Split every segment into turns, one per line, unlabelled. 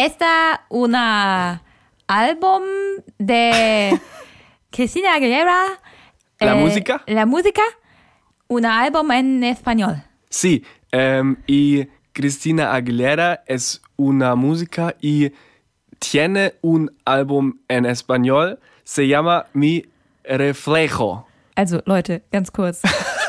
Esta una álbum de Cristina Aguilera.
La
eh,
música?
La música. Una álbum en español.
Sí, em, y Cristina Aguilera es una música y tiene un álbum en español. Se llama Mi Reflejo.
Also Leute, ganz kurz.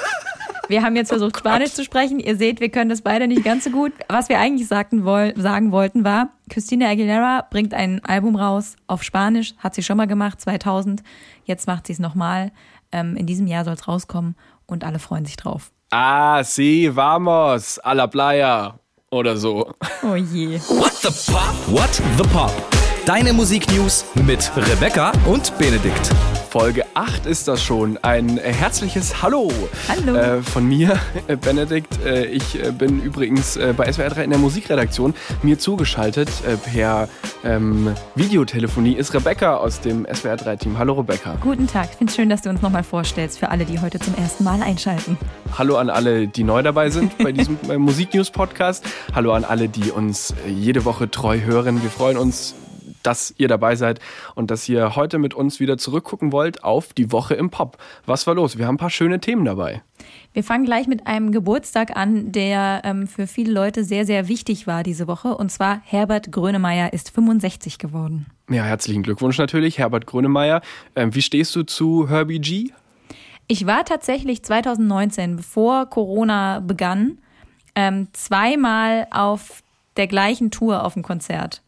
Wir haben jetzt versucht, Spanisch zu sprechen. Ihr seht, wir können das beide nicht ganz so gut. Was wir eigentlich sagten woll sagen wollten war, Christina Aguilera bringt ein Album raus auf Spanisch, hat sie schon mal gemacht, 2000. Jetzt macht sie es nochmal. Ähm, in diesem Jahr soll es rauskommen und alle freuen sich drauf.
Ah, sí, vamos a la playa. Oder so.
Oh je.
What the Pop? What the Pop? Deine Musiknews mit Rebecca und Benedikt.
Folge 8 ist das schon. Ein herzliches Hallo,
Hallo.
Äh, von mir, äh, Benedikt. Äh, ich äh, bin übrigens äh, bei SWR 3 in der Musikredaktion. Mir zugeschaltet äh, per ähm, Videotelefonie ist Rebecca aus dem SWR 3-Team. Hallo Rebecca.
Guten Tag. Ich finde es schön, dass du uns nochmal vorstellst für alle, die heute zum ersten Mal einschalten.
Hallo an alle, die neu dabei sind bei diesem Musiknews-Podcast. Hallo an alle, die uns jede Woche treu hören. Wir freuen uns, dass ihr dabei seid und dass ihr heute mit uns wieder zurückgucken wollt auf die Woche im Pop. Was war los? Wir haben ein paar schöne Themen dabei.
Wir fangen gleich mit einem Geburtstag an, der ähm, für viele Leute sehr, sehr wichtig war diese Woche. Und zwar Herbert Grönemeyer ist 65 geworden.
Ja, herzlichen Glückwunsch natürlich, Herbert Grönemeyer. Ähm, wie stehst du zu Herbie G?
Ich war tatsächlich 2019, bevor Corona begann, ähm, zweimal auf der gleichen Tour auf dem Konzert.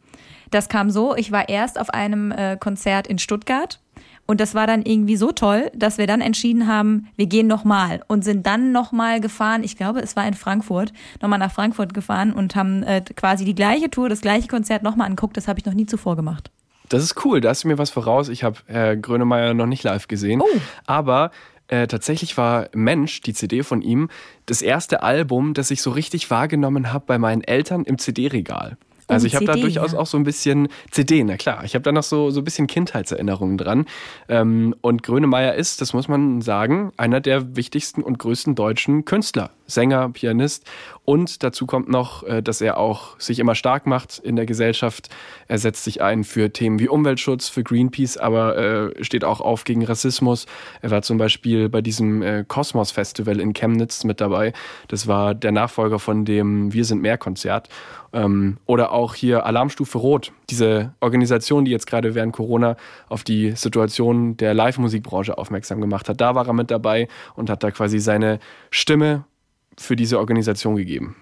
Das kam so, ich war erst auf einem äh, Konzert in Stuttgart und das war dann irgendwie so toll, dass wir dann entschieden haben, wir gehen nochmal und sind dann nochmal gefahren, ich glaube, es war in Frankfurt, nochmal nach Frankfurt gefahren und haben äh, quasi die gleiche Tour, das gleiche Konzert nochmal angeguckt. Das habe ich noch nie zuvor gemacht.
Das ist cool, da hast du mir was voraus. Ich habe Herr Grönemeyer noch nicht live gesehen.
Oh.
Aber äh, tatsächlich war Mensch, die CD von ihm, das erste Album, das ich so richtig wahrgenommen habe bei meinen Eltern im CD-Regal. Also ich habe da durchaus
ja.
auch so ein bisschen CD, na klar. Ich habe da noch so, so ein bisschen Kindheitserinnerungen dran. Ähm, und Grönemeyer ist, das muss man sagen, einer der wichtigsten und größten deutschen Künstler. Sänger, Pianist. Und dazu kommt noch, äh, dass er auch sich immer stark macht in der Gesellschaft. Er setzt sich ein für Themen wie Umweltschutz, für Greenpeace, aber äh, steht auch auf gegen Rassismus. Er war zum Beispiel bei diesem äh, Kosmos Festival in Chemnitz mit dabei. Das war der Nachfolger von dem Wir sind mehr Konzert. Ähm, oder auch hier Alarmstufe Rot, diese Organisation, die jetzt gerade während Corona auf die Situation der Live-Musikbranche aufmerksam gemacht hat. Da war er mit dabei und hat da quasi seine Stimme für diese Organisation gegeben.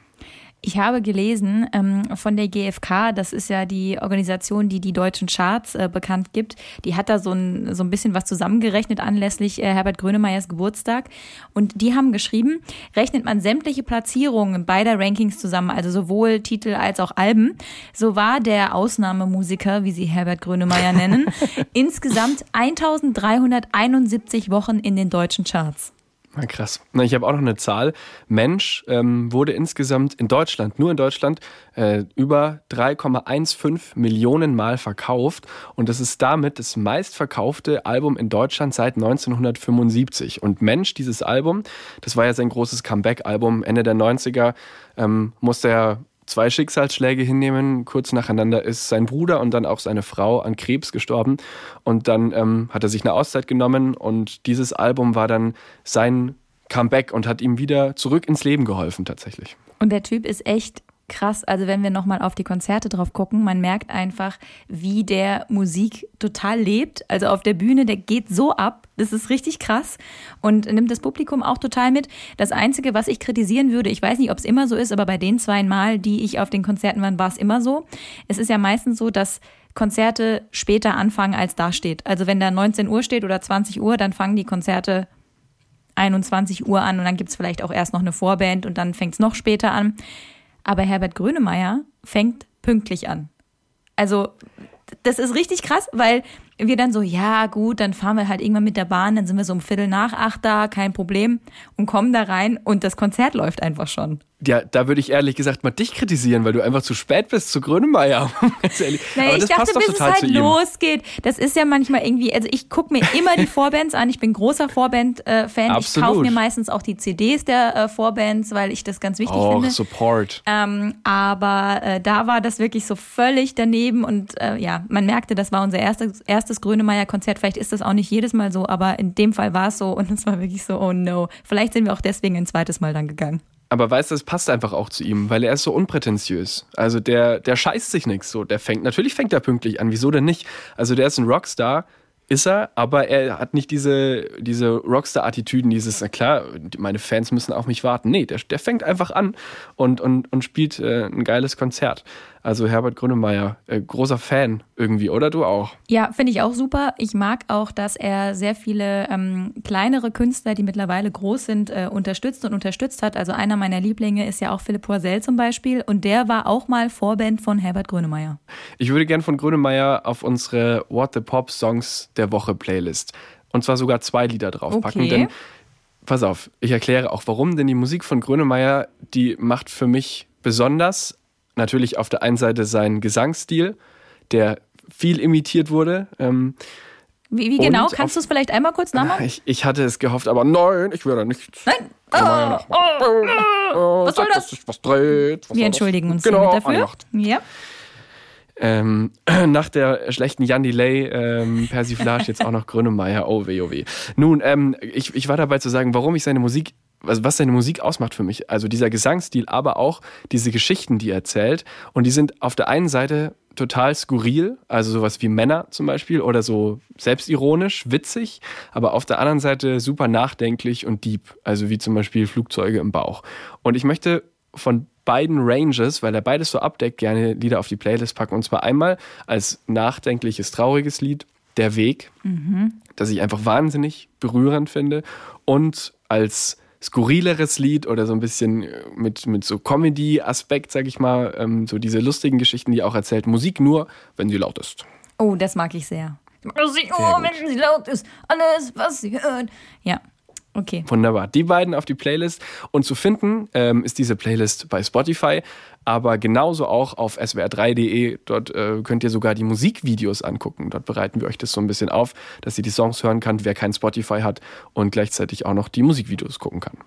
Ich habe gelesen ähm, von der GfK, das ist ja die Organisation, die die deutschen Charts äh, bekannt gibt. Die hat da so ein, so ein bisschen was zusammengerechnet anlässlich äh, Herbert Grönemeyers Geburtstag. Und die haben geschrieben, rechnet man sämtliche Platzierungen beider Rankings zusammen, also sowohl Titel als auch Alben, so war der Ausnahmemusiker, wie sie Herbert Grönemeyer nennen, insgesamt 1371 Wochen in den deutschen Charts.
Na, krass. Na, ich habe auch noch eine Zahl. Mensch ähm, wurde insgesamt in Deutschland, nur in Deutschland, äh, über 3,15 Millionen Mal verkauft. Und das ist damit das meistverkaufte Album in Deutschland seit 1975. Und Mensch, dieses Album, das war ja sein großes Comeback-Album Ende der 90er, ähm, musste er zwei Schicksalsschläge hinnehmen. Kurz nacheinander ist sein Bruder und dann auch seine Frau an Krebs gestorben. Und dann ähm, hat er sich eine Auszeit genommen und dieses Album war dann sein Comeback und hat ihm wieder zurück ins Leben geholfen tatsächlich.
Und der Typ ist echt krass. Also wenn wir nochmal auf die Konzerte drauf gucken, man merkt einfach, wie der Musik total lebt. Also auf der Bühne, der geht so ab. Das ist richtig krass und nimmt das Publikum auch total mit. Das Einzige, was ich kritisieren würde, ich weiß nicht, ob es immer so ist, aber bei den zwei Mal, die ich auf den Konzerten war, war es immer so. Es ist ja meistens so, dass Konzerte später anfangen, als da steht. Also wenn da 19 Uhr steht oder 20 Uhr, dann fangen die Konzerte 21 Uhr an und dann gibt's vielleicht auch erst noch eine Vorband und dann fängt's noch später an. Aber Herbert Grönemeyer fängt pünktlich an. Also das ist richtig krass, weil wir dann so, ja gut, dann fahren wir halt irgendwann mit der Bahn, dann sind wir so um Viertel nach acht da, kein Problem und kommen da rein und das Konzert läuft einfach schon.
Ja, da würde ich ehrlich gesagt mal dich kritisieren, weil du einfach zu spät bist zu Grönemeyer.
naja, Aber das ich dachte, passt doch bis total es halt losgeht. Das ist ja manchmal irgendwie, also ich gucke mir immer die Vorbands an. Ich bin großer Vorband-Fan. Äh, ich kaufe mir meistens auch die CDs der äh, Vorbands, weil ich das ganz wichtig oh, finde.
Support.
Ähm, aber äh, da war das wirklich so völlig daneben und äh, ja, man merkte, das war unser erstes, erstes Grönemeyer-Konzert. Vielleicht ist das auch nicht jedes Mal so, aber in dem Fall war es so und es war wirklich so, oh no. Vielleicht sind wir auch deswegen ein zweites Mal dann gegangen.
Aber weißt du, es passt einfach auch zu ihm, weil er ist so unprätentiös. Also der, der scheißt sich nichts so. Der fängt, natürlich fängt er pünktlich an. Wieso denn nicht? Also der ist ein Rockstar, ist er, aber er hat nicht diese, diese Rockstar-Attitüden, dieses, na klar, meine Fans müssen auf mich warten. Nee, der, der fängt einfach an und, und, und spielt äh, ein geiles Konzert. Also Herbert Grönemeyer, äh, großer Fan irgendwie, oder du auch?
Ja, finde ich auch super. Ich mag auch, dass er sehr viele ähm, kleinere Künstler, die mittlerweile groß sind, äh, unterstützt und unterstützt hat. Also einer meiner Lieblinge ist ja auch Philipp Poisel zum Beispiel und der war auch mal Vorband von Herbert Grönemeyer.
Ich würde gern von Grönemeyer auf unsere What the Pop Songs der Woche Playlist und zwar sogar zwei Lieder draufpacken, okay. denn pass auf, ich erkläre auch warum, denn die Musik von Grönemeyer, die macht für mich besonders natürlich auf der einen Seite sein Gesangsstil, der viel imitiert wurde. Ähm,
wie, wie genau? Kannst du es vielleicht einmal kurz nachmachen?
Ich, ich, hatte es gehofft, aber nein, ich würde nicht.
Nein! Oh, oh, oh, was soll das? Dass was dreht, was Wir entschuldigen uns genau, dafür. Ja.
Ähm, nach der schlechten Jan Delay ähm, Persiflage jetzt auch noch Grönemeyer. Oh weh, oh weh. Nun, ähm, ich, ich war dabei zu sagen, warum ich seine Musik also was seine Musik ausmacht für mich. Also dieser Gesangsstil, aber auch diese Geschichten, die er erzählt. Und die sind auf der einen Seite total skurril, also sowas wie Männer zum Beispiel oder so selbstironisch, witzig, aber auf der anderen Seite super nachdenklich und deep, also wie zum Beispiel Flugzeuge im Bauch. Und ich möchte von beiden Ranges, weil er beides so abdeckt, gerne Lieder auf die Playlist packen. Und zwar einmal als nachdenkliches, trauriges Lied, Der Weg, mhm. das ich einfach wahnsinnig berührend finde. Und als skurrileres Lied oder so ein bisschen äh, mit, mit so Comedy-Aspekt, sag ich mal, ähm, so diese lustigen Geschichten, die er auch erzählt. Musik nur, wenn sie laut ist.
Oh, das mag ich sehr. Musik nur, wenn sie laut ist. Alles, was sie hört. Ja. Okay.
Wunderbar. Die beiden auf die Playlist. Und zu finden ähm, ist diese Playlist bei Spotify, aber genauso auch auf swr3.de. Dort äh, könnt ihr sogar die Musikvideos angucken. Dort bereiten wir euch das so ein bisschen auf, dass ihr die Songs hören könnt, wer kein Spotify hat und gleichzeitig auch noch die Musikvideos gucken kann.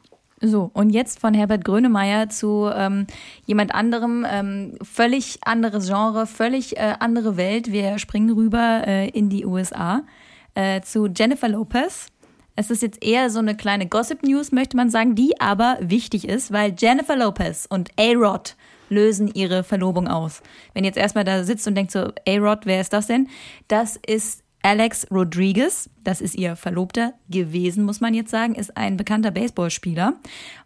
So, und jetzt von Herbert Grönemeyer zu ähm, jemand anderem, ähm, völlig anderes Genre, völlig äh, andere Welt. Wir springen rüber äh, in die USA äh, zu Jennifer Lopez. Es ist jetzt eher so eine kleine Gossip-News, möchte man sagen, die aber wichtig ist, weil Jennifer Lopez und A-Rod lösen ihre Verlobung aus. Wenn ihr jetzt erstmal da sitzt und denkt so, A-Rod, wer ist das denn? Das ist Alex Rodriguez, das ist ihr Verlobter gewesen, muss man jetzt sagen, ist ein bekannter Baseballspieler.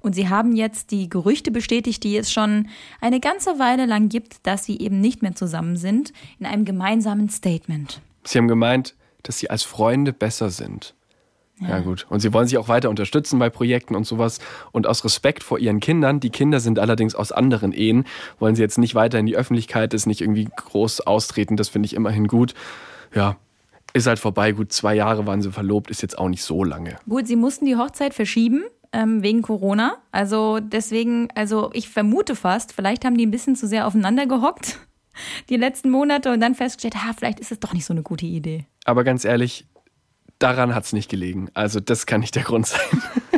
Und sie haben jetzt die Gerüchte bestätigt, die es schon eine ganze Weile lang gibt, dass sie eben nicht mehr zusammen sind, in einem gemeinsamen Statement.
Sie haben gemeint, dass sie als Freunde besser sind. Ja. ja. gut. Und sie wollen sich auch weiter unterstützen bei Projekten und sowas. Und aus Respekt vor ihren Kindern, die Kinder sind allerdings aus anderen Ehen, wollen sie jetzt nicht weiter in die Öffentlichkeit, das nicht irgendwie groß austreten. Das finde ich immerhin gut. Ja, ist halt vorbei. Gut, zwei Jahre waren sie verlobt, ist jetzt auch nicht so lange.
Gut, sie mussten die Hochzeit verschieben. Ähm, wegen Corona. Also deswegen, also ich vermute fast, vielleicht haben die ein bisschen zu sehr aufeinander gehockt die letzten Monate und dann festgestellt, ah, vielleicht ist es doch nicht so eine gute Idee.
Aber ganz ehrlich, daran hat es nicht gelegen. Also das kann nicht der Grund sein.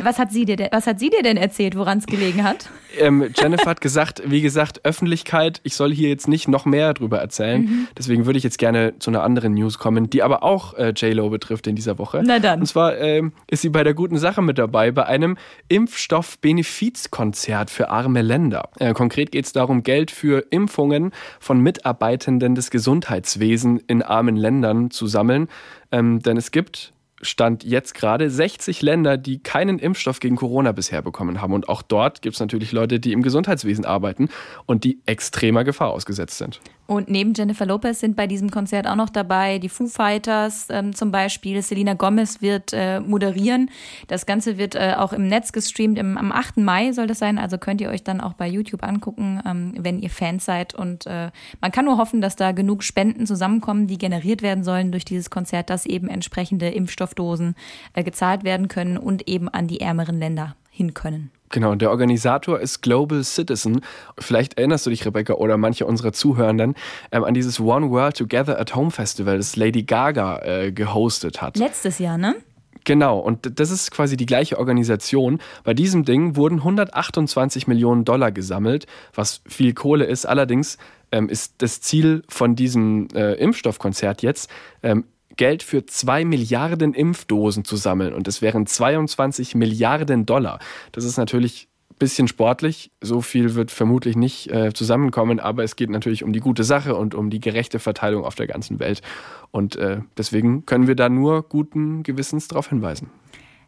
Was hat sie dir denn, was hat sie dir denn erzählt, woran es gelegen hat?
Ähm, Jennifer hat gesagt, wie gesagt, Öffentlichkeit, ich soll hier jetzt nicht noch mehr drüber erzählen. Mhm. Deswegen würde ich jetzt gerne zu einer anderen News kommen, die aber auch äh, J-Lo betrifft in dieser Woche.
Na dann.
Und zwar ähm, ist sie bei der guten Sache mit dabei, bei einem Impfstoff-Benefizkonzert für arme Länder. Äh, konkret geht es darum, Geld für Impfungen von Mitarbeitenden des Gesundheitswesens in armen Ländern zu sammeln. Ähm, denn es gibt Stand jetzt gerade 60 Länder, die keinen Impfstoff gegen Corona bisher bekommen haben. Und auch dort gibt es natürlich Leute, die im Gesundheitswesen arbeiten und die extremer Gefahr ausgesetzt sind.
Und neben Jennifer Lopez sind bei diesem Konzert auch noch dabei die Foo Fighters ähm, zum Beispiel. Selena Gomez wird äh, moderieren. Das Ganze wird äh, auch im Netz gestreamt. Im, am 8. Mai soll das sein. Also könnt ihr euch dann auch bei YouTube angucken, ähm, wenn ihr Fans seid. Und äh, man kann nur hoffen, dass da genug Spenden zusammenkommen, die generiert werden sollen durch dieses Konzert, dass eben entsprechende Impfstoffdosen äh, gezahlt werden können und eben an die ärmeren Länder hin können.
Genau, der Organisator ist Global Citizen. Vielleicht erinnerst du dich, Rebecca, oder manche unserer Zuhörenden ähm, an dieses One World Together at Home Festival, das Lady Gaga äh, gehostet hat.
Letztes Jahr, ne?
Genau, und das ist quasi die gleiche Organisation. Bei diesem Ding wurden 128 Millionen Dollar gesammelt, was viel Kohle ist. Allerdings ähm, ist das Ziel von diesem äh, Impfstoffkonzert jetzt, ähm, Geld für zwei Milliarden Impfdosen zu sammeln. Und es wären 22 Milliarden Dollar. Das ist natürlich ein bisschen sportlich. So viel wird vermutlich nicht äh, zusammenkommen, aber es geht natürlich um die gute Sache und um die gerechte Verteilung auf der ganzen Welt. Und äh, deswegen können wir da nur guten Gewissens darauf hinweisen.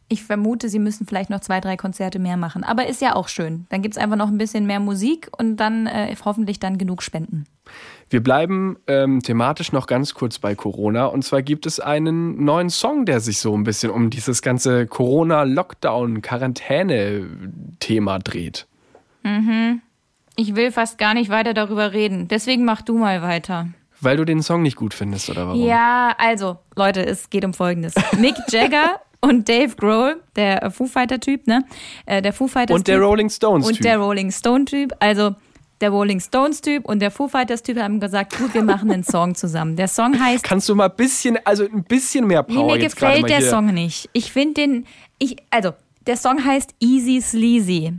Ich vermute, sie müssen vielleicht noch zwei, drei Konzerte mehr machen. Aber ist ja auch schön. Dann gibt es einfach noch ein bisschen mehr Musik und dann äh, hoffentlich dann genug Spenden.
Wir bleiben ähm, thematisch noch ganz kurz bei Corona. Und zwar gibt es einen neuen Song, der sich so ein bisschen um dieses ganze Corona-Lockdown-Quarantäne-Thema dreht.
Mhm. Ich will fast gar nicht weiter darüber reden. Deswegen mach du mal weiter.
Weil du den Song nicht gut findest, oder warum?
Ja, also, Leute, es geht um Folgendes. Mick Jagger und Dave Grohl, der Foo Fighter-Typ, ne? Äh, der Foo Fighters
Und der Rolling Stones-Typ.
Und der Rolling Stone-Typ. Also, der Rolling Stones-Typ und der Foo Fighters-Typ haben gesagt, gut, wir machen einen Song zusammen. Der Song heißt.
Kannst du mal ein bisschen, also ein bisschen mehr Power
nee, mir gefällt der
hier.
Song nicht. Ich finde den, ich, also, der Song heißt Easy Sleazy.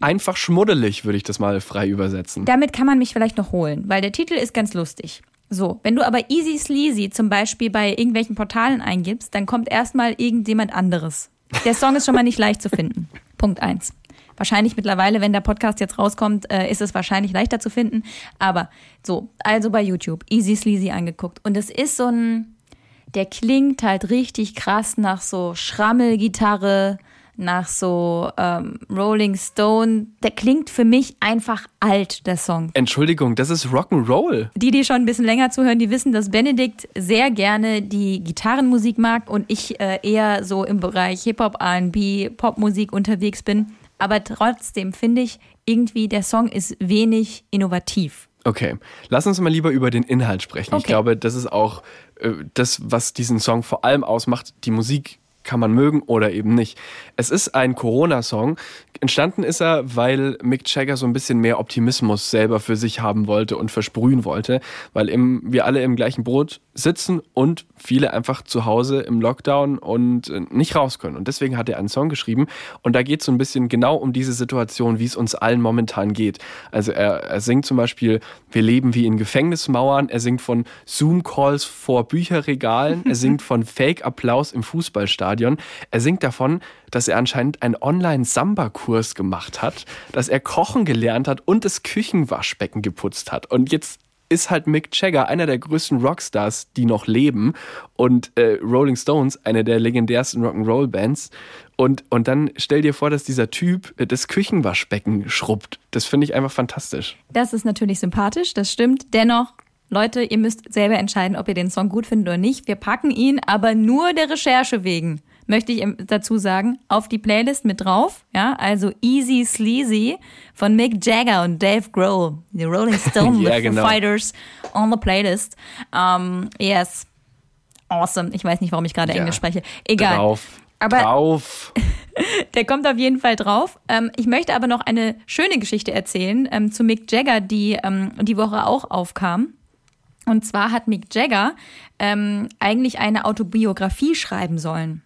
Einfach schmuddelig, würde ich das mal frei übersetzen.
Damit kann man mich vielleicht noch holen, weil der Titel ist ganz lustig. So, wenn du aber Easy Sleazy zum Beispiel bei irgendwelchen Portalen eingibst, dann kommt erstmal irgendjemand anderes. Der Song ist schon mal nicht leicht zu finden. Punkt eins. Wahrscheinlich mittlerweile, wenn der Podcast jetzt rauskommt, äh, ist es wahrscheinlich leichter zu finden. Aber so, also bei YouTube, Easy Sleazy angeguckt. Und es ist so ein, der klingt halt richtig krass nach so Schrammelgitarre, nach so ähm, Rolling Stone. Der klingt für mich einfach alt, der Song.
Entschuldigung, das ist Rock'n'Roll.
Die, die schon ein bisschen länger zuhören, die wissen, dass Benedikt sehr gerne die Gitarrenmusik mag und ich äh, eher so im Bereich Hip-Hop, R&B, Popmusik unterwegs bin. Aber trotzdem finde ich irgendwie, der Song ist wenig innovativ.
Okay, lass uns mal lieber über den Inhalt sprechen. Ich
Okay.
glaube, das ist auch äh, das, was diesen Song vor allem ausmacht. Die Musik kann man mögen oder eben nicht. Es ist ein Corona-Song. Entstanden ist er, weil Mick Jagger so ein bisschen mehr Optimismus selber für sich haben wollte und versprühen wollte, weil im, wir alle im gleichen Boot sitzen und viele einfach zu Hause im Lockdown und äh, nicht raus können. Und deswegen hat er einen Song geschrieben und da geht es so ein bisschen genau um diese Situation, wie es uns allen momentan geht. Also er, er singt zum Beispiel, wir leben wie in Gefängnismauern, er singt von Zoom-Calls vor Bücherregalen, er singt von Fake-Applaus im Fußballstadion, er singt davon, dass er anscheinend einen Online-Samba-Kurs gemacht hat, dass er kochen gelernt hat und das Küchenwaschbecken geputzt hat. Und jetzt ist halt Mick Jagger einer der größten Rockstars, die noch leben und äh, Rolling Stones, eine der legendärsten Rock'n'Roll-Bands. Und, und dann stell dir vor, dass dieser Typ äh, das Küchenwaschbecken schrubbt. Das finde ich einfach fantastisch.
Das ist natürlich sympathisch, das stimmt. Dennoch, Leute, ihr müsst selber entscheiden, ob ihr den Song gut findet oder nicht. Wir packen ihn aber nur der Recherche wegen, möchte ich dazu sagen, auf die Playlist mit drauf. Ja, also Easy Sleazy von Mick Jagger und Dave Grohl, die Rolling Stone
Ja, genau.
Fighters on the Playlist. Um, yes. Awesome. Ich weiß nicht, warum ich gerade
Ja.
Englisch spreche. Egal.
Drauf.
Aber-
drauf.
Der kommt auf jeden Fall drauf. Ähm, ich möchte aber noch eine schöne Geschichte erzählen ähm, zu Mick Jagger, die ähm, die Woche auch aufkam. Und zwar hat Mick Jagger ähm, eigentlich eine Autobiografie schreiben sollen.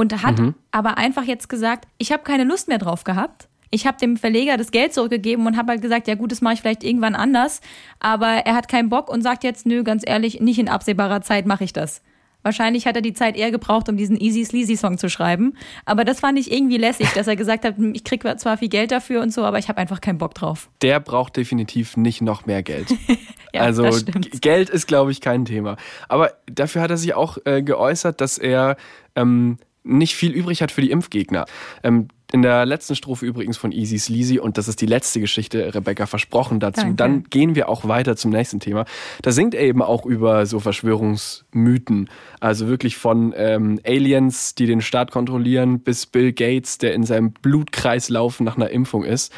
Und hat aber einfach jetzt gesagt, ich habe keine Lust mehr drauf gehabt. Ich habe dem Verleger das Geld zurückgegeben und habe halt gesagt, ja gut, das mache ich vielleicht irgendwann anders. Aber er hat keinen Bock und sagt jetzt, nö, ganz ehrlich, nicht in absehbarer Zeit mache ich das. Wahrscheinlich hat er die Zeit eher gebraucht, um diesen Easy Sleazy Song zu schreiben. Aber das fand ich irgendwie lässig, dass er gesagt hat, ich krieg zwar viel Geld dafür und so, aber ich habe einfach keinen Bock drauf.
Der braucht definitiv nicht noch mehr Geld.
Ja,
also Geld ist, glaube ich, kein Thema. Aber dafür hat er sich auch äh, geäußert, dass er ähm, nicht viel übrig hat für die Impfgegner. Ähm, in der letzten Strophe übrigens von Easy Sleazy, und das ist die letzte Geschichte, Rebecca versprochen dazu,
Danke.
dann gehen wir auch weiter zum nächsten Thema. Da singt er eben auch über so Verschwörungsmythen. Also wirklich von ähm, Aliens, die den Staat kontrollieren, bis Bill Gates, der in seinem Blutkreislauf nach einer Impfung ist.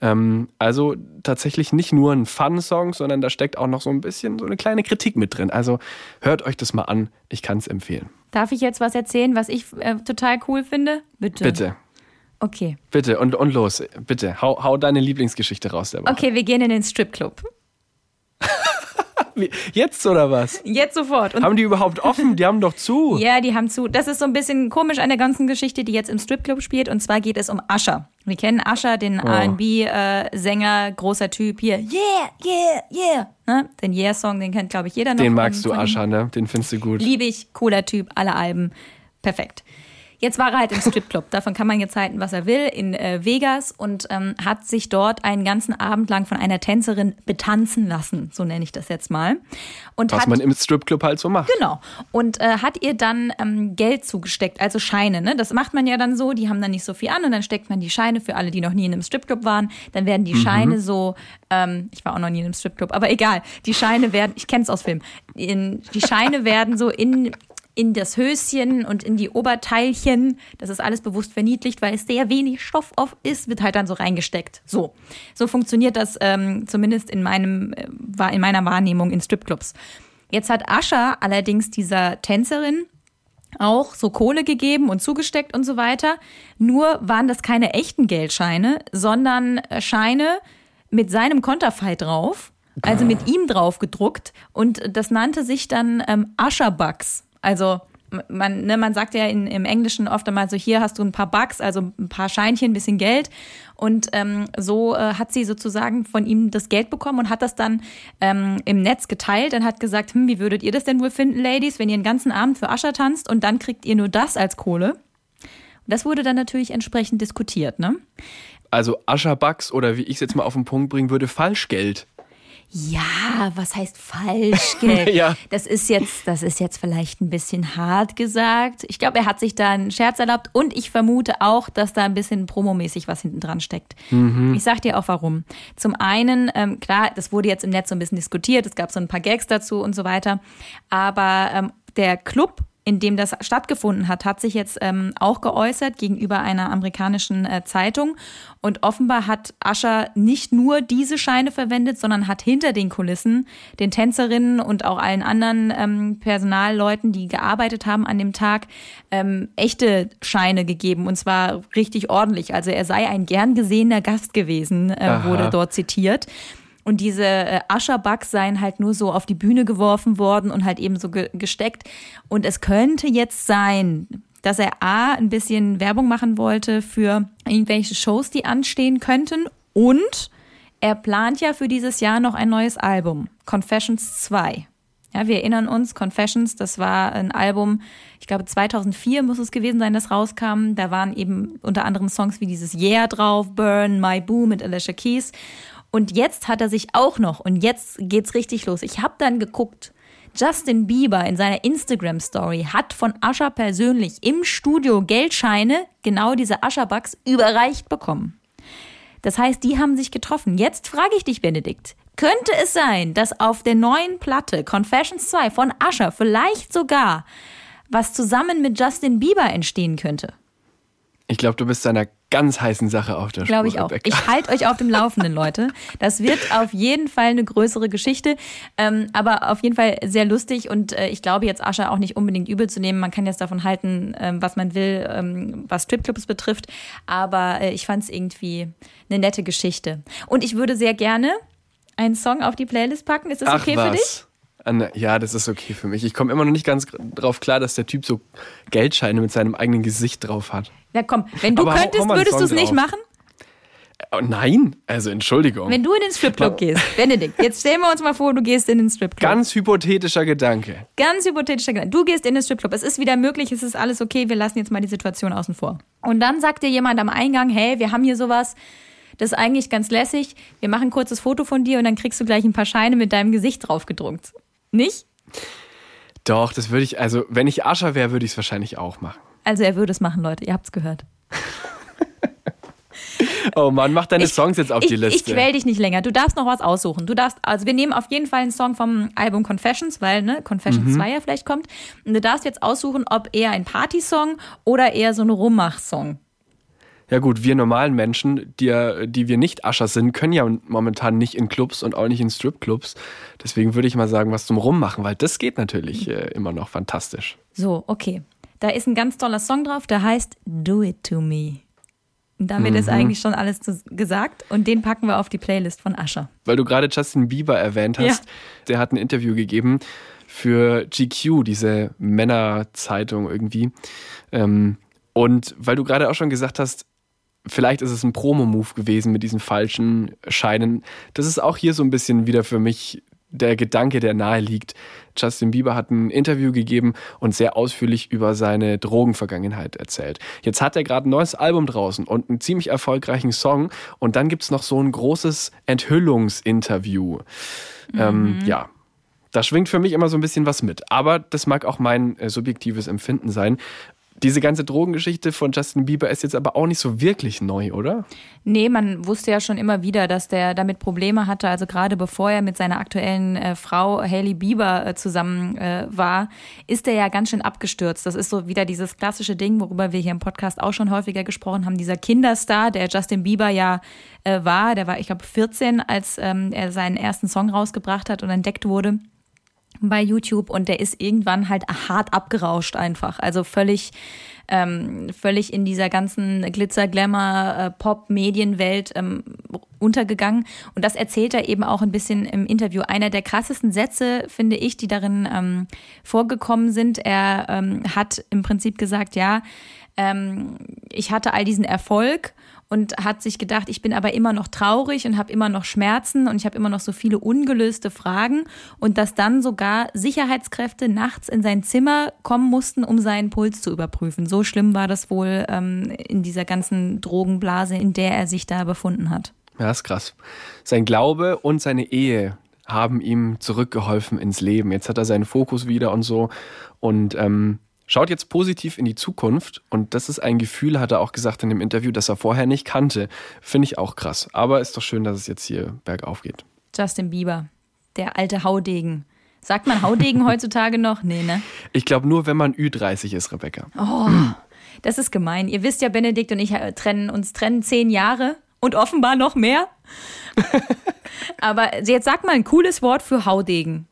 Ähm, also tatsächlich nicht nur ein Fun-Song, sondern da steckt auch noch so ein bisschen so eine kleine Kritik mit drin. Also hört euch das mal an. Ich kann es empfehlen.
Darf ich jetzt was erzählen, was ich äh, total cool finde? Bitte.
Bitte.
Okay.
Bitte, und, und los, bitte. Hau, hau deine Lieblingsgeschichte raus der Woche.
Okay, wir gehen in den Stripclub.
Jetzt oder was?
Jetzt sofort. Und
Haben die überhaupt offen? Die haben doch zu.
ja, die haben zu. Das ist so ein bisschen komisch an der ganzen Geschichte, die jetzt im Stripclub spielt. Und zwar geht es um Usher. Wir kennen Usher, den
Oh.
R&B-Sänger, großer Typ hier. Yeah, yeah, yeah. Ne? Den Yeah-Song, den kennt, glaube ich, jeder noch.
Den magst du. Ascha, ne? Den findest du gut.
Liebe ich, cooler Typ, alle Alben. Perfekt. Jetzt war er halt im Stripclub. Davon kann man jetzt halten, was er will, in äh, Vegas und ähm, hat sich dort einen ganzen Abend lang von einer Tänzerin betanzen lassen, so nenne ich das jetzt mal. Und
Was
hat,
man im Stripclub halt so macht.
Genau. Und äh, hat ihr dann ähm, Geld zugesteckt, also Scheine. Ne? Das macht man ja dann so, die haben dann nicht so viel an und dann steckt man die Scheine für alle, die noch nie in einem Stripclub waren. Dann werden die Scheine so, ähm, ich war auch noch nie in einem Stripclub, aber egal, die Scheine werden, ich kenne es aus Film, in, die Scheine werden so in in das Höschen und in die Oberteilchen, das ist alles bewusst verniedlicht, weil es sehr wenig Stoff auf ist, wird halt dann so reingesteckt. So, so funktioniert das ähm, zumindest in meinem äh, war in meiner Wahrnehmung in Stripclubs. Jetzt hat Ascha allerdings dieser Tänzerin auch so Kohle gegeben und zugesteckt und so weiter. Nur waren das keine echten Geldscheine, sondern äh, Scheine mit seinem Konterfei drauf, also mit ihm drauf gedruckt. Und das nannte sich dann ähm, Usher Bucks. Also man, ne, man sagt ja in, im Englischen oft einmal so, hier hast du ein paar Bucks, also ein paar Scheinchen, ein bisschen Geld. Und ähm, so äh, hat sie sozusagen von ihm das Geld bekommen und hat das dann ähm, im Netz geteilt und hat gesagt, hm, wie würdet ihr das denn wohl finden, Ladies, wenn ihr einen ganzen Abend für Ascher tanzt und dann kriegt ihr nur das als Kohle? Und das wurde dann natürlich entsprechend diskutiert, ne?
Also Ascha Bucks oder wie ich es jetzt mal auf den Punkt bringen würde, Falschgeld.
Ja, was heißt Falschgeld?
Ja.
Das ist jetzt, das ist jetzt vielleicht ein bisschen hart gesagt. Ich glaube, er hat sich da einen Scherz erlaubt und ich vermute auch, dass da ein bisschen promomäßig was hinten dran steckt. Ich sag dir auch warum. Zum einen, ähm, klar, das wurde jetzt im Netz so ein bisschen diskutiert, es gab so ein paar Gags dazu und so weiter, aber ähm, der Club in dem das stattgefunden hat, hat sich jetzt ähm, auch geäußert gegenüber einer amerikanischen äh, Zeitung. Und offenbar hat Ascher nicht nur diese Scheine verwendet, sondern hat hinter den Kulissen den Tänzerinnen und auch allen anderen ähm, Personalleuten, die gearbeitet haben an dem Tag, ähm, echte Scheine gegeben. Und zwar richtig ordentlich. Also er sei ein gern gesehener Gast gewesen, äh, wurde dort zitiert. Und diese äh, Ascherbugs seien halt nur so auf die Bühne geworfen worden und halt eben so ge gesteckt. Und es könnte jetzt sein, dass er A, ein bisschen Werbung machen wollte für irgendwelche Shows, die anstehen könnten. Und er plant ja für dieses Jahr noch ein neues Album, Confessions 2. Ja, wir erinnern uns, Confessions, das war ein Album, ich glaube 2004 muss es gewesen sein, das rauskam. Da waren eben unter anderem Songs wie dieses Yeah drauf, Burn, My Boo mit Alicia Keys. Und jetzt hat er sich auch noch, und jetzt geht's richtig los. Ich habe dann geguckt, Justin Bieber in seiner Instagram-Story hat von Usher persönlich im Studio Geldscheine, genau diese Usher-Bucks, überreicht bekommen. Das heißt, die haben sich getroffen. Jetzt frage ich dich, Benedikt. Könnte es sein, dass auf der neuen Platte Confessions 2 von Usher vielleicht sogar was zusammen mit Justin Bieber entstehen könnte?
Ich glaube, du bist einer ganz heißen Sache auf der.
Glaube ich auch.
Rebecca.
Ich halte euch auf dem Laufenden, Leute. Das wird auf jeden Fall eine größere Geschichte, ähm, aber auf jeden Fall sehr lustig und äh, ich glaube jetzt Ascha auch nicht unbedingt übel zu nehmen. Man kann jetzt davon halten, ähm, was man will, ähm, was Stripclubs betrifft, aber äh, ich fand es irgendwie eine nette Geschichte. Und ich würde sehr gerne einen Song auf die Playlist packen. Ist das
Ach
okay
was.
für dich?
Anne, ja, das ist okay für mich. Ich komme immer noch nicht ganz drauf klar, dass der Typ so Geldscheine mit seinem eigenen Gesicht drauf hat.
Ja, komm, wenn du
Aber hau- hau
könntest, würdest du es nicht machen?
Oh, nein, also Entschuldigung.
Wenn du in den Stripclub gehst, Benedikt, jetzt stellen wir uns mal vor, du gehst in den Stripclub.
Ganz hypothetischer Gedanke.
Ganz hypothetischer Gedanke. Du gehst in den Stripclub. Es ist wieder möglich, es ist alles okay, wir lassen jetzt mal die Situation außen vor. Und dann sagt dir jemand am Eingang, hey, wir haben hier sowas, das ist eigentlich ganz lässig. Wir machen ein kurzes Foto von dir und dann kriegst du gleich ein paar Scheine mit deinem Gesicht drauf gedruckt. Nicht?
Doch, das würde ich, also wenn ich Ascher wäre, würde ich es wahrscheinlich auch machen.
Also er würde es machen, Leute. Ihr habt's gehört.
Oh Mann, mach deine
Ich-
Songs jetzt auf
ich,
die Liste.
Ich quäl dich nicht länger. Du darfst noch was aussuchen. Du darfst, also wir nehmen auf jeden Fall einen Song vom Album Confessions, weil ne, Confessions
Mhm.
2 ja vielleicht kommt. Und du darfst jetzt aussuchen, ob eher ein Partysong oder eher so ein Rummach-Song.
Ja gut, wir normalen Menschen, die, die wir nicht Ascher sind, können ja momentan nicht in Clubs und auch nicht in Stripclubs. Deswegen würde ich mal sagen, was zum Rummachen, weil das geht natürlich äh, immer noch fantastisch.
So, okay. Da ist ein ganz toller Song drauf, der heißt Do It To Me. Damit mhm. ist eigentlich schon alles gesagt und den packen wir auf die Playlist von Ascher.
Weil du gerade Justin Bieber erwähnt hast, ja. der hat ein Interview gegeben für GQ, diese Männerzeitung irgendwie. Ähm, und weil du gerade auch schon gesagt hast, vielleicht ist es ein Promo-Move gewesen mit diesen falschen Scheinen. Das ist auch hier so ein bisschen wieder für mich der Gedanke, der nahe liegt. Justin Bieber hat ein Interview gegeben und sehr ausführlich über seine Drogenvergangenheit erzählt. Jetzt hat er gerade ein neues Album draußen und einen ziemlich erfolgreichen Song. Und dann gibt es noch so ein großes Enthüllungsinterview. Mhm. Ähm, ja, da schwingt für mich immer so ein bisschen was mit. Aber das mag auch mein äh, subjektives Empfinden sein. Diese ganze Drogengeschichte von Justin Bieber ist jetzt aber auch nicht so wirklich neu, oder?
Nee, man wusste ja schon immer wieder, dass der damit Probleme hatte. Also gerade bevor er mit seiner aktuellen äh, Frau Hailey Bieber äh, zusammen äh, war, ist er ja ganz schön abgestürzt. Das ist so wieder dieses klassische Ding, worüber wir hier im Podcast auch schon häufiger gesprochen haben. Dieser Kinderstar, der Justin Bieber ja äh, war. Der war, ich glaube, 14, als ähm, er seinen ersten Song rausgebracht hat und entdeckt wurde bei YouTube und der ist irgendwann halt hart abgerauscht einfach. Also völlig, ähm, völlig in dieser ganzen Glitzer, Glamour, äh, Pop-Medienwelt ähm, untergegangen. Und das erzählt er eben auch ein bisschen im Interview. Einer der krassesten Sätze, finde ich, die darin ähm, vorgekommen sind. Er ähm, hat im Prinzip gesagt, ja, ähm, ich hatte all diesen Erfolg und hat sich gedacht, ich bin aber immer noch traurig und habe immer noch Schmerzen und ich habe immer noch so viele ungelöste Fragen und dass dann sogar Sicherheitskräfte nachts in sein Zimmer kommen mussten, um seinen Puls zu überprüfen. So schlimm war das wohl ähm, in dieser ganzen Drogenblase, in der er sich da befunden hat.
Ja, ist krass. Sein Glaube und seine Ehe haben ihm zurückgeholfen ins Leben. Jetzt hat er seinen Fokus wieder und so. Und ähm, schaut jetzt positiv in die Zukunft und das ist ein Gefühl, hat er auch gesagt in dem Interview, das er vorher nicht kannte. Finde ich auch krass. Aber ist doch schön, dass es jetzt hier bergauf geht.
Justin Bieber, der alte Haudegen. Sagt man Haudegen heutzutage noch? Nee, ne?
Ich glaube nur, wenn man Ü30 ist, Rebecca.
Oh, das ist gemein. Ihr wisst ja, Benedikt und ich äh, trennen uns trennen zehn Jahre und offenbar noch mehr. Aber jetzt sag mal ein cooles Wort für Haudegen.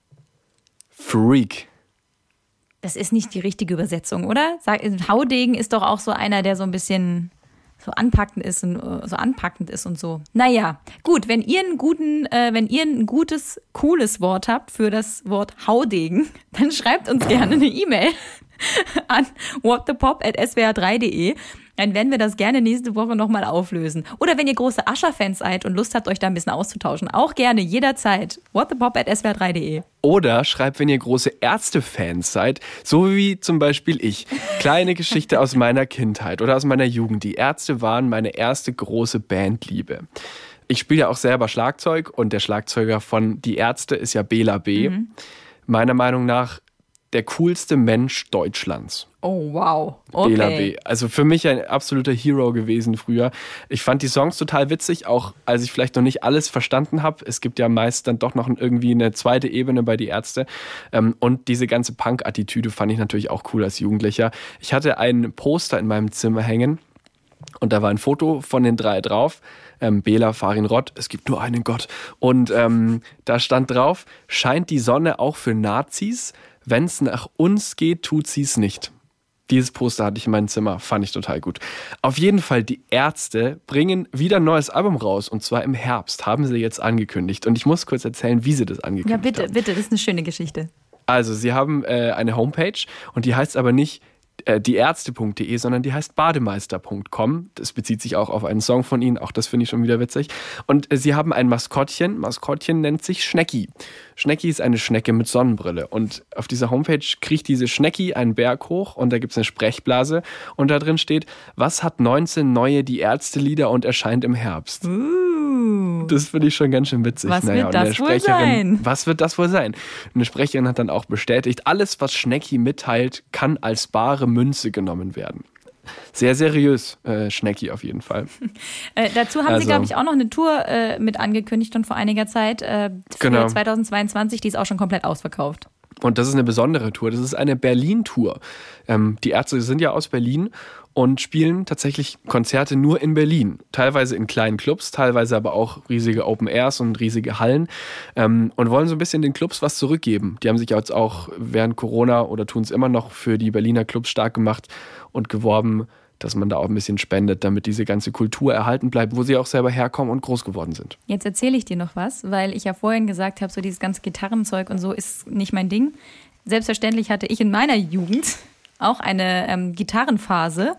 Freak.
Das ist nicht die richtige Übersetzung, oder? Haudegen ist doch auch so einer, der so ein bisschen so anpackend ist und äh, so anpackend ist und so. Naja, gut, wenn ihr einen guten, äh, wenn ihr ein gutes, cooles Wort habt für das Wort Haudegen, dann schreibt uns gerne eine E-Mail an whatthepop.swr3.de dann werden wir das gerne nächste Woche nochmal auflösen. Oder wenn ihr große Ascher-Fans seid und Lust habt, euch da ein bisschen auszutauschen, auch gerne jederzeit. whatthepop.swr3.de.
Oder schreibt, wenn ihr große Ärzte-Fans seid, so wie zum Beispiel ich. Kleine Geschichte aus meiner Kindheit oder aus meiner Jugend. Die Ärzte waren meine erste große Bandliebe. Ich spiele ja auch selber Schlagzeug und der Schlagzeuger von Die Ärzte ist ja Bela B. Mhm. Meiner Meinung nach der coolste Mensch Deutschlands.
Oh, wow. Okay. Bela B.
Also für mich ein absoluter Hero gewesen früher. Ich fand die Songs total witzig, auch als ich vielleicht noch nicht alles verstanden habe. Es gibt ja meist dann doch noch irgendwie eine zweite Ebene bei die Ärzte. Ähm, und diese ganze Punk-Attitüde fand ich natürlich auch cool als Jugendlicher. Ich hatte ein Poster in meinem Zimmer hängen und da war ein Foto von den drei drauf. Ähm, Bela, Farin Rott, es gibt nur einen Gott. Und ähm, da stand drauf, scheint die Sonne auch für Nazis? Wenn es nach uns geht, tut sie es nicht. Dieses Poster hatte ich in meinem Zimmer, fand ich total gut. Auf jeden Fall, die Ärzte bringen wieder ein neues Album raus und zwar im Herbst, haben sie jetzt angekündigt. Und ich muss kurz erzählen, wie sie das angekündigt haben.
Ja, bitte,
haben.
bitte, das ist eine schöne Geschichte.
Also, sie haben äh, eine Homepage und die heißt aber nicht äh, dieärzte.de, sondern die heißt bademeister.com. Das bezieht sich auch auf einen Song von ihnen, auch das finde ich schon wieder witzig. Und äh, sie haben ein Maskottchen. Maskottchen nennt sich Schnecki. Schnecki ist eine Schnecke mit Sonnenbrille. Und auf dieser Homepage kriecht diese Schnecki einen Berg hoch und da gibt es eine Sprechblase. Und da drin steht, was hat 19 neue Die Ärzte-Lieder und erscheint im Herbst?
Uh,
das finde ich schon ganz schön witzig.
Was naja, wird das wohl sein?
Was wird das wohl sein? Eine Sprecherin hat dann auch bestätigt, alles, was Schnecki mitteilt, kann als bare Münze genommen werden sehr seriös, äh, Schnecki auf jeden Fall.
Äh, dazu haben also, sie, glaube ich, auch noch eine Tour äh, mit angekündigt und vor einiger Zeit äh, für genau. 2022, die ist auch schon komplett ausverkauft.
Und das ist eine besondere Tour. Das ist eine Berlin-Tour. Ähm, die Ärzte sind ja aus Berlin und spielen tatsächlich Konzerte nur in Berlin. Teilweise in kleinen Clubs, teilweise aber auch riesige Open Airs und riesige Hallen. Ähm, und wollen so ein bisschen den Clubs was zurückgeben. Die haben sich jetzt auch während Corona oder tun es immer noch für die Berliner Clubs stark gemacht und geworben, dass man da auch ein bisschen spendet, damit diese ganze Kultur erhalten bleibt, wo sie auch selber herkommen und groß geworden sind.
Jetzt erzähle ich dir noch was, weil ich ja vorhin gesagt habe, so dieses ganze Gitarrenzeug und so ist nicht mein Ding. Selbstverständlich hatte ich in meiner Jugend auch eine ähm, Gitarrenphase.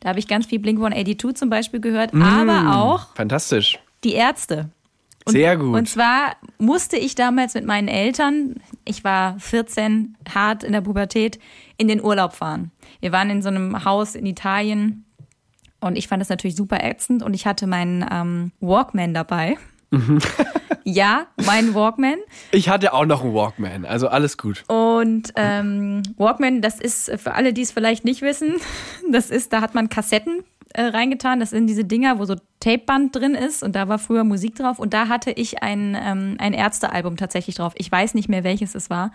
Da habe ich ganz viel Blink 182 zum Beispiel gehört, mm, aber auch
fantastisch.
die Ärzte.
Und, Sehr gut.
Und zwar musste ich damals mit meinen Eltern, ich war 14, hart in der Pubertät, in den Urlaub fahren. Wir waren in so einem Haus in Italien und ich fand das natürlich super ätzend und ich hatte meinen ähm, Walkman dabei. ja, mein Walkman.
Ich hatte auch noch einen Walkman, also alles gut.
Und ähm, Walkman, das ist für alle, die es vielleicht nicht wissen, das ist, da hat man Kassetten äh, reingetan. Das sind diese Dinger, wo so Tapeband drin ist und da war früher Musik drauf und da hatte ich ein, ähm, ein Ärztealbum tatsächlich drauf. Ich weiß nicht mehr, welches es war.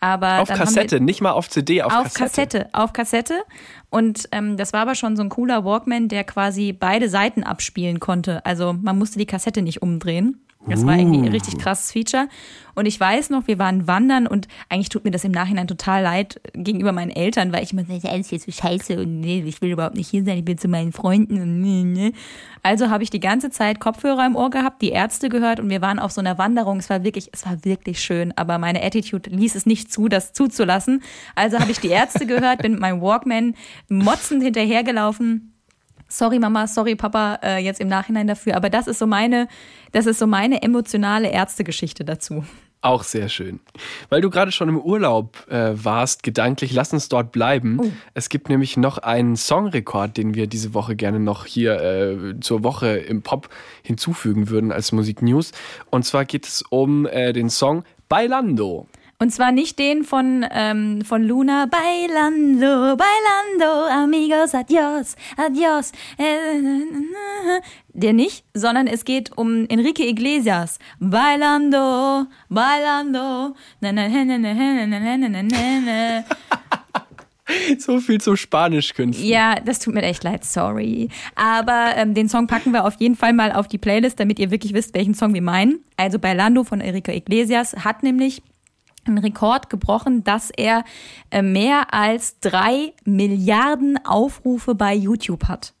Aber
auf Kassette, nicht mal auf CD, auf,
auf
Kassette.
Kassette. Auf Kassette. Und ähm, das war aber schon so ein cooler Walkman, der quasi beide Seiten abspielen konnte. Also man musste die Kassette nicht umdrehen. Das war irgendwie ein
Uh.
richtig krasses Feature. Und ich weiß noch, wir waren wandern und eigentlich tut mir das im Nachhinein total leid gegenüber meinen Eltern, weil ich immer sage, alles jetzt so scheiße und nee, ich will überhaupt nicht hier sein, ich bin zu meinen Freunden und nee, nee. Also habe ich die ganze Zeit Kopfhörer im Ohr gehabt, die Ärzte gehört und wir waren auf so einer Wanderung. Es war wirklich, es war wirklich schön, aber meine Attitude ließ es nicht zu, das zuzulassen. Also habe ich die Ärzte gehört, bin mit meinem Walkman motzend hinterhergelaufen sorry Mama, sorry Papa, äh, jetzt im Nachhinein dafür. Aber das ist so meine, das ist so meine emotionale Ärztegeschichte dazu.
Auch sehr schön. Weil du gerade schon im Urlaub äh, warst, gedanklich, lass uns dort bleiben.
Oh.
Es gibt nämlich noch einen Songrekord, den wir diese Woche gerne noch hier äh, zur Woche im Pop hinzufügen würden als Musiknews. Und zwar geht es um äh, den Song Bailando.
Und zwar nicht den von, ähm, von Luna. Bailando, bailando, amigos, adios, adios. Äh, Der nicht, sondern es geht um Enrique Iglesias. Bailando, bailando. Na, na, na, na, na, na, na, na, na, na, na.
So viel zu Spanisch künstler.
Ja, das tut mir echt leid, sorry. Aber ähm, den Song packen wir auf jeden Fall mal auf die Playlist, damit ihr wirklich wisst, welchen Song wir meinen. Also Bailando von Enrique Iglesias hat nämlich einen Rekord gebrochen, dass er äh, mehr als drei Milliarden Aufrufe bei YouTube hat.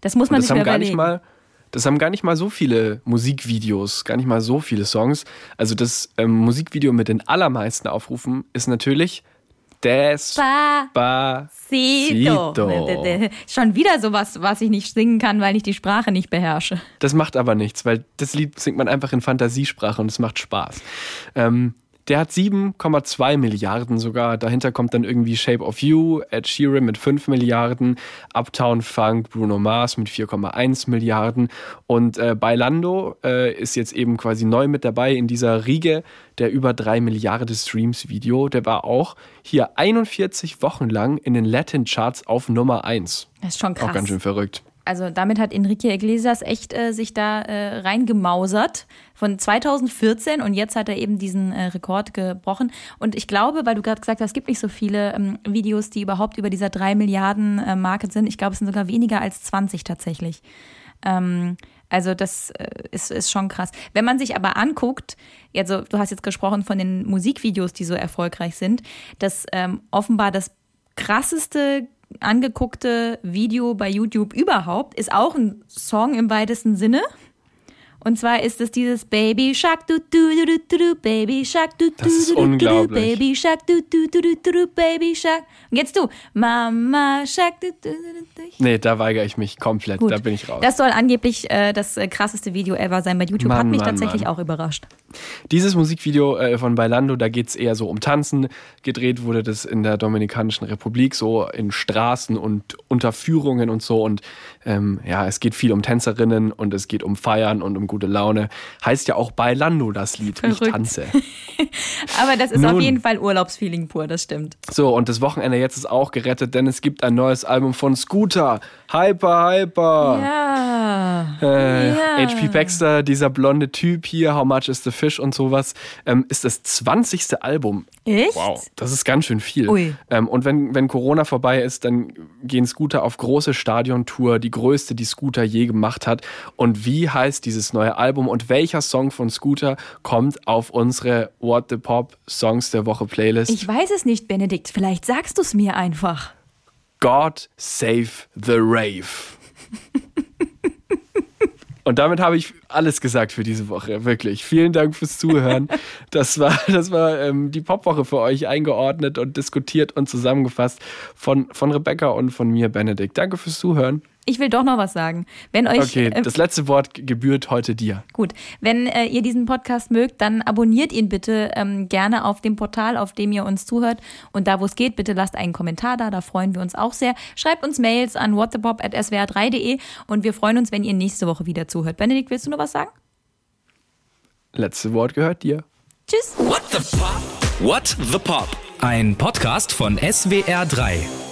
Das muss man
das
sich
haben
mal
gar nicht
überlegen.
mal, das haben gar nicht mal so viele Musikvideos, gar nicht mal so viele Songs. Also das ähm, Musikvideo mit den allermeisten Aufrufen ist natürlich Despacito.
Cito. Schon wieder sowas, was ich nicht singen kann, weil ich die Sprache nicht beherrsche.
Das macht aber nichts, weil das Lied singt man einfach in Fantasiesprache und es macht Spaß. Ähm, der hat 7,2 Milliarden sogar. Dahinter kommt dann irgendwie Shape of You, Ed Sheeran mit 5 Milliarden, Uptown Funk, Bruno Mars mit 4,1 Milliarden. Und äh, Bailando äh, ist jetzt eben quasi neu mit dabei in dieser Riege der über 3 Milliarden Streams Video. Der war auch hier 41 Wochen lang in den Latin Charts auf Nummer 1.
Das ist schon krass.
Auch ganz schön verrückt.
Also damit hat Enrique Iglesias echt äh, sich da äh, reingemausert von 2014 und jetzt hat er eben diesen äh, Rekord gebrochen. Und ich glaube, weil du gerade gesagt hast, es gibt nicht so viele ähm, Videos, die überhaupt über dieser 3 Milliarden äh, Marke sind. Ich glaube, es sind sogar weniger als 20 tatsächlich. Ähm, also das äh, ist, ist schon krass. Wenn man sich aber anguckt, also du hast jetzt gesprochen von den Musikvideos, die so erfolgreich sind, dass ähm, offenbar das krasseste angeguckte Video bei YouTube überhaupt ist auch ein Song im weitesten Sinne. Und zwar ist es dieses Baby Shark du du du du du, Baby Shark du du du du. Baby Shark du du du du du, Baby Shark. Und jetzt du Mama Shark du du du du.
Nee, da weigere ich mich komplett.
Gut.
Da bin ich raus.
Das soll angeblich äh, das äh, krasseste Video ever sein bei YouTube. Hat
Mann,
mich
Mann,
tatsächlich
Mann.
auch überrascht.
Dieses Musikvideo äh, von Bailando, da geht es eher so um Tanzen. Gedreht wurde das in der Dominikanischen Republik, so in Straßen und Unterführungen und so. Und ähm, ja, es geht viel um Tänzerinnen und es geht um Feiern und um gute Laune. Heißt ja auch Bailando das Lied, ich
Verrückt.
tanze.
Aber das ist auf
Nun.
jeden Fall Urlaubsfeeling pur, das stimmt.
So, und das Wochenende jetzt ist auch gerettet, denn es gibt ein neues Album von Scooter. Hyper, Hyper.
Ja.
Äh,
Ja.
HP Baxter, dieser blonde Typ hier, How Much is the Fish und sowas, ähm, ist das 20. Album.
Echt?
Wow, das ist ganz schön viel. Ähm, und wenn, wenn Corona vorbei ist, dann gehen Scooter auf große Stadiontour, die größte, die Scooter je gemacht hat. Und wie heißt dieses neue Album und welcher Song von Scooter kommt auf unsere What the Pop Songs der Woche Playlist?
Ich weiß es nicht, Benedikt. Vielleicht sagst du es mir einfach.
God Save the Rave. Und damit habe ich alles gesagt für diese Woche, wirklich. Vielen Dank fürs Zuhören. Das war, das war ähm, die Popwoche für euch eingeordnet und diskutiert und zusammengefasst von, von Rebecca und von mir, Benedikt. Danke fürs Zuhören.
Ich will doch noch was sagen. Wenn euch,
Okay,
äh,
das letzte Wort gebührt heute dir.
Gut, wenn äh, ihr diesen Podcast mögt, dann abonniert ihn bitte ähm, gerne auf dem Portal, auf dem ihr uns zuhört. Und da, wo es geht, bitte lasst einen Kommentar da, da freuen wir uns auch sehr. Schreibt uns Mails an whatthepop.swr3.de und wir freuen uns, wenn ihr nächste Woche wieder zuhört. Benedikt, willst du noch was sagen?
Letzte Wort gehört dir.
Tschüss.
What the Pop? What the Pop? Ein Podcast von SWR3.